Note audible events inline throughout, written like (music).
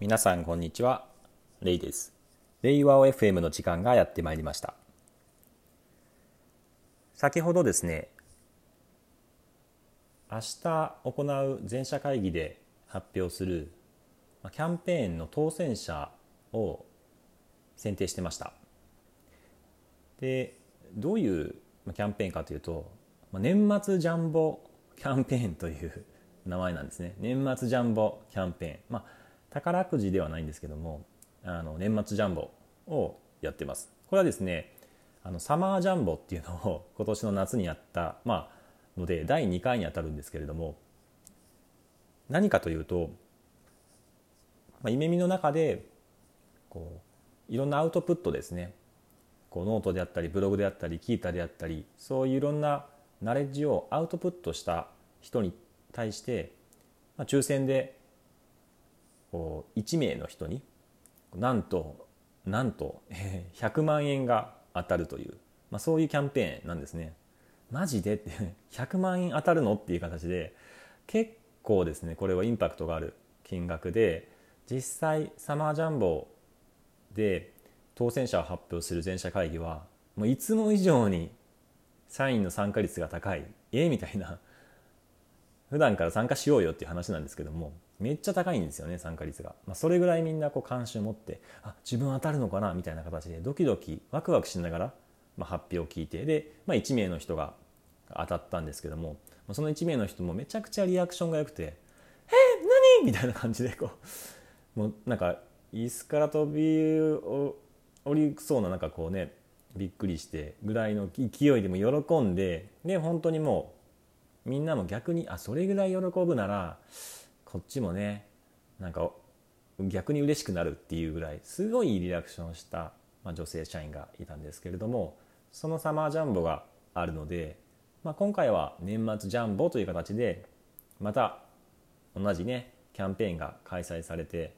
皆さんこんにちは。レイです。レイワオ FM の時間がやってまいりました。先ほどですね明日行う全社会議で発表するキャンペーンの当選者を選定してました。でどういうキャンペーンかというと年末ジャンボキャンペーンという名前なんですね。年末ジャンボキャンペーン。まあ宝くじではないんですけどもあの年末ジャンボをやってます。これはですねあのサマージャンボっていうのを (laughs) 今年の夏にやった、まあ、ので第2回にあたるんですけれども何かというと、まあ、夢見の中でこういろんなアウトプットですね。こうノートであったりブログであったりツイッターであったりそういういろんなナレッジをアウトプットした人に対して、まあ、抽選で1名の人になんとなんと (laughs) 100万円が当たるという、まあ、そういうキャンペーンなんですね。マジで？って100万円当たるの？っていう形で結構ですねこれはインパクトがある金額で実際サマージャンボで当選者を発表する全社会議はもういつも以上に社員の参加率が高い。え？みたいな。普段から参加しようよっていう話なんですけどもめっちゃ高いんですよね参加率が、まあ、それぐらいみんなこう関心を持ってあ自分当たるのかなみたいな形でドキドキワクワクしながら、まあ、発表を聞いてで、まあ、1名の人が当たったんですけどもその1名の人もめちゃくちゃリアクションが良くて「え何?」みたいな感じでこうもうなんか椅子から飛び降りそうななんかこうねびっくりしてぐらいの勢いでも喜んでで本当にもうみんなも逆にあそれぐらい喜ぶならこっちもねなんか逆に嬉しくなるっていうぐらいすごいリアクションした、ま、女性社員がいたんですけれどもそのサマージャンボがあるので、まあ、今回は年末ジャンボという形でまた同じねキャンペーンが開催されて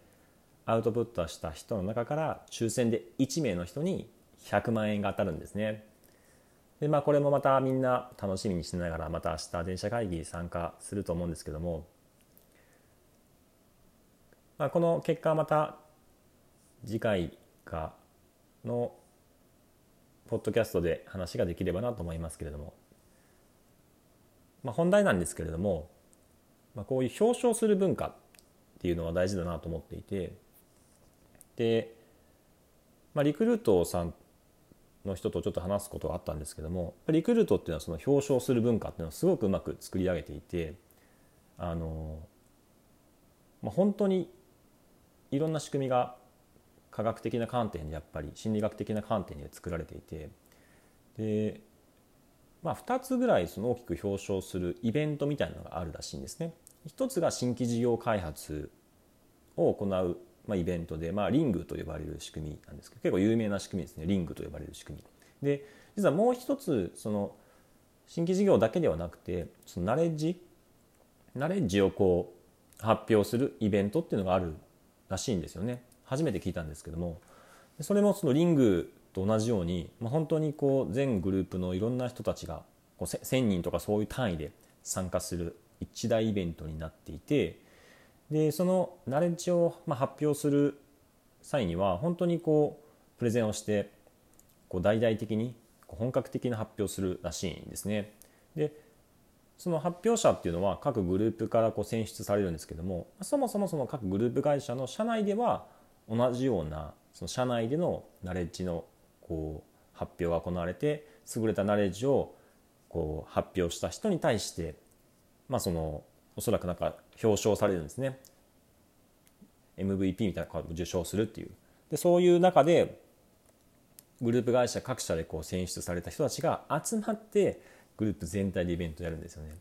アウトプットした人の中から抽選で1名の人に100万円が当たるんですね。でまあこれもまたみんな楽しみにしながらまた明日電車会議参加すると思うんですけどもまあ、この結果はまた次回かのポッドキャストで話ができればなと思いますけれども、まあ、本題なんですけれども、まあ、こういう表彰する文化っていうのは大事だなと思っていてで、まあ、リクルートさんの人とちょっと話すことがあったんですけどもリクルートっていうのはその表彰する文化っていうのをすごくうまく作り上げていてあの、まあ、本当にいろんな仕組みが科学的な観点でやっぱり心理学的な観点で作られていてで、まあ、2つぐらいその大きく表彰するイベントみたいなのがあるらしいんですね。一つが新規事業開発を行う、まあ、イベントで、まあ、リングと呼ばれる仕組みなんですけど結構有名な仕組みですねリングと呼ばれる仕組み。で実はもう一つその新規事業だけではなくてそのナレッジナレッジをこう発表するイベントっていうのがあるらしいんですよね初めて聞いたんですけどもそれもそのリングと同じように、まあ、本当にこう全グループのいろんな人たちがこう1,000人とかそういう単位で参加する一大イベントになっていてでそのナレッジを発表する際には本当にこうプレゼンをしてこう大々的に本格的な発表するらしいんですね。でその発表者っていうのは各グループからこう選出されるんですけどもそもそもその各グループ会社の社内では同じようなその社内でのナレッジのこう発表が行われて優れたナレッジをこう発表した人に対してまあそのおそらくなんか表彰されるんですね。MVP みたいなのを受賞するっていう。でそういう中でグループ会社各社でこう選出された人たちが集まってグループ全体でイベントやるんですよね。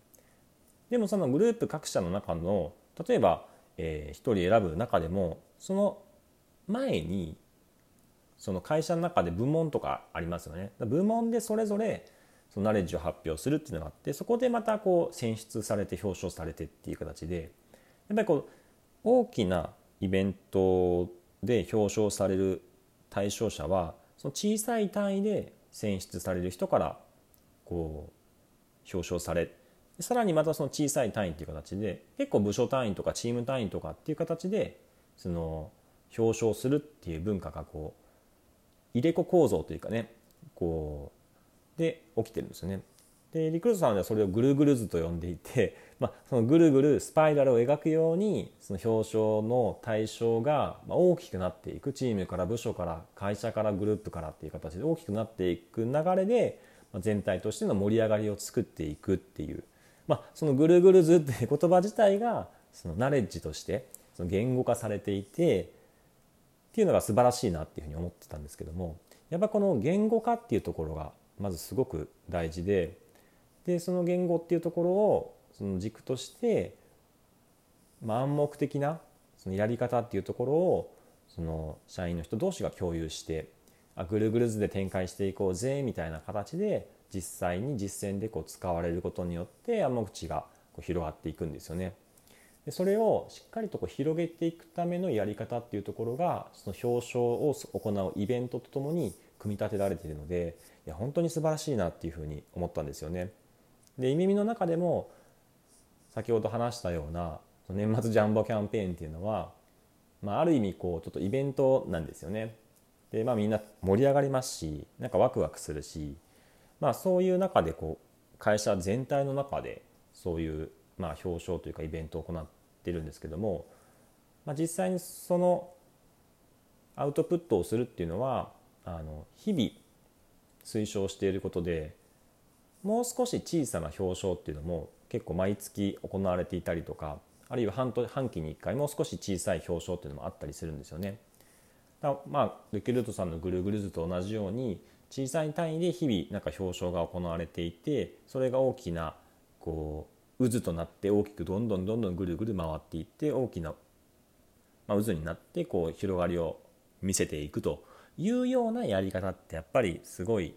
でもそのグループ各社の中の例えば、えー、1人選ぶ中でもその前にその会社の中で部門とかありますよね。部門でそれぞれそのナレッジを発表するっていうのがあってそこでまたこう選出されて表彰されてっていう形でやっぱりこう大きなイベントで表彰される対象者はその小さい単位で選出される人からこう表彰されさらにまたその小さい単位っていう形で結構部署単位とかチーム単位とかっていう形でその表彰するっていう文化がこう入れ子構造というかねこうで起きてるんですよね。でリクルートさんではそれをぐるぐる図と呼んでいて、(laughs) まあ、そのぐるぐるスパイラルを描くようにその表彰の対象が大きくなっていくチームから部署から会社からグループからっていう形で大きくなっていく流れで全体としての盛り上がりを作っていくっていう、まあ、そのぐるぐる図っていう (laughs) 言葉自体がそのナレッジとしてその言語化されていてっていうのが素晴らしいなっていうふうに思ってたんですけども。やっぱこの言語化っていうところがまずすごく大事ででその言語っていうところをその軸として、まあ、暗黙的なそのやり方っていうところをその社員の人同士が共有してあぐるぐる図で展開していこうぜみたいな形で実際に実践でこう使われることによって暗黙知がこう広がっていくんですよね。でそれをしっかりとこう広げていくためのやり方っていうところがその表彰を行うイベントとともに組み立てられているのでいや本当に素晴らしいなっていうふうに思ったんですよね。で「い耳の中でも先ほど話したような年末ジャンボキャンペーンっていうのは、まあ、ある意味こうちょっとイベントなんですよね。でまあみんな盛り上がりますしなんかワクワクするし、まあ、そういう中でこう会社全体の中でそういうまあ表彰というかイベントを行ってるんですけども、まあ、実際にそのアウトプットをするっていうのはあの日々推奨していることでもう少し小さな表彰っていうのも結構毎月行われていたりとかあるいは半半期に1回もう少し小さい表彰っていうのもあったりするんですよね。だまあルキルトさんのぐるぐる図と同じように小さい単位で日々なんか表彰が行われていてそれが大きなこう渦となって大きくどんどんどんどんぐるぐる回っていって大きな、まあ、渦になってこう広がりを見せていくというようなやり方ってやっぱりすごい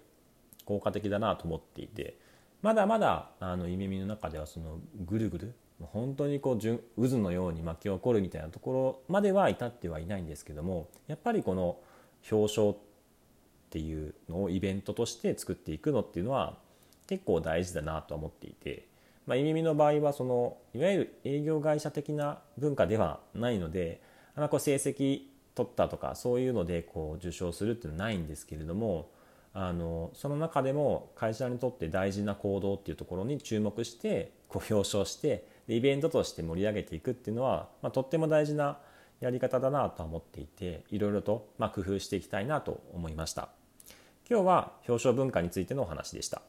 効果的だなと思っていてまだまだあの夢見の中ではそのぐるぐる本当にこう渦のように巻き起こるみたいなところまでは至ってはいないんですけどもやっぱりこの表彰っていうのをイベントとして作っていくのっていうのは結構大事だなとは思っていて、まあ、イミミの場合はそのいわゆる営業会社的な文化ではないのであんまこう成績取ったとかそういうのでこう受賞するっていうのはないんですけれどもあのその中でも会社にとって大事な行動っていうところに注目してこう表彰してイベントとして盛り上げていくっていうのは、まあ、とっても大事なやり方だなとは思っていていろいろとま工夫していきたいなと思いました。今日は表彰文化についてのお話でした。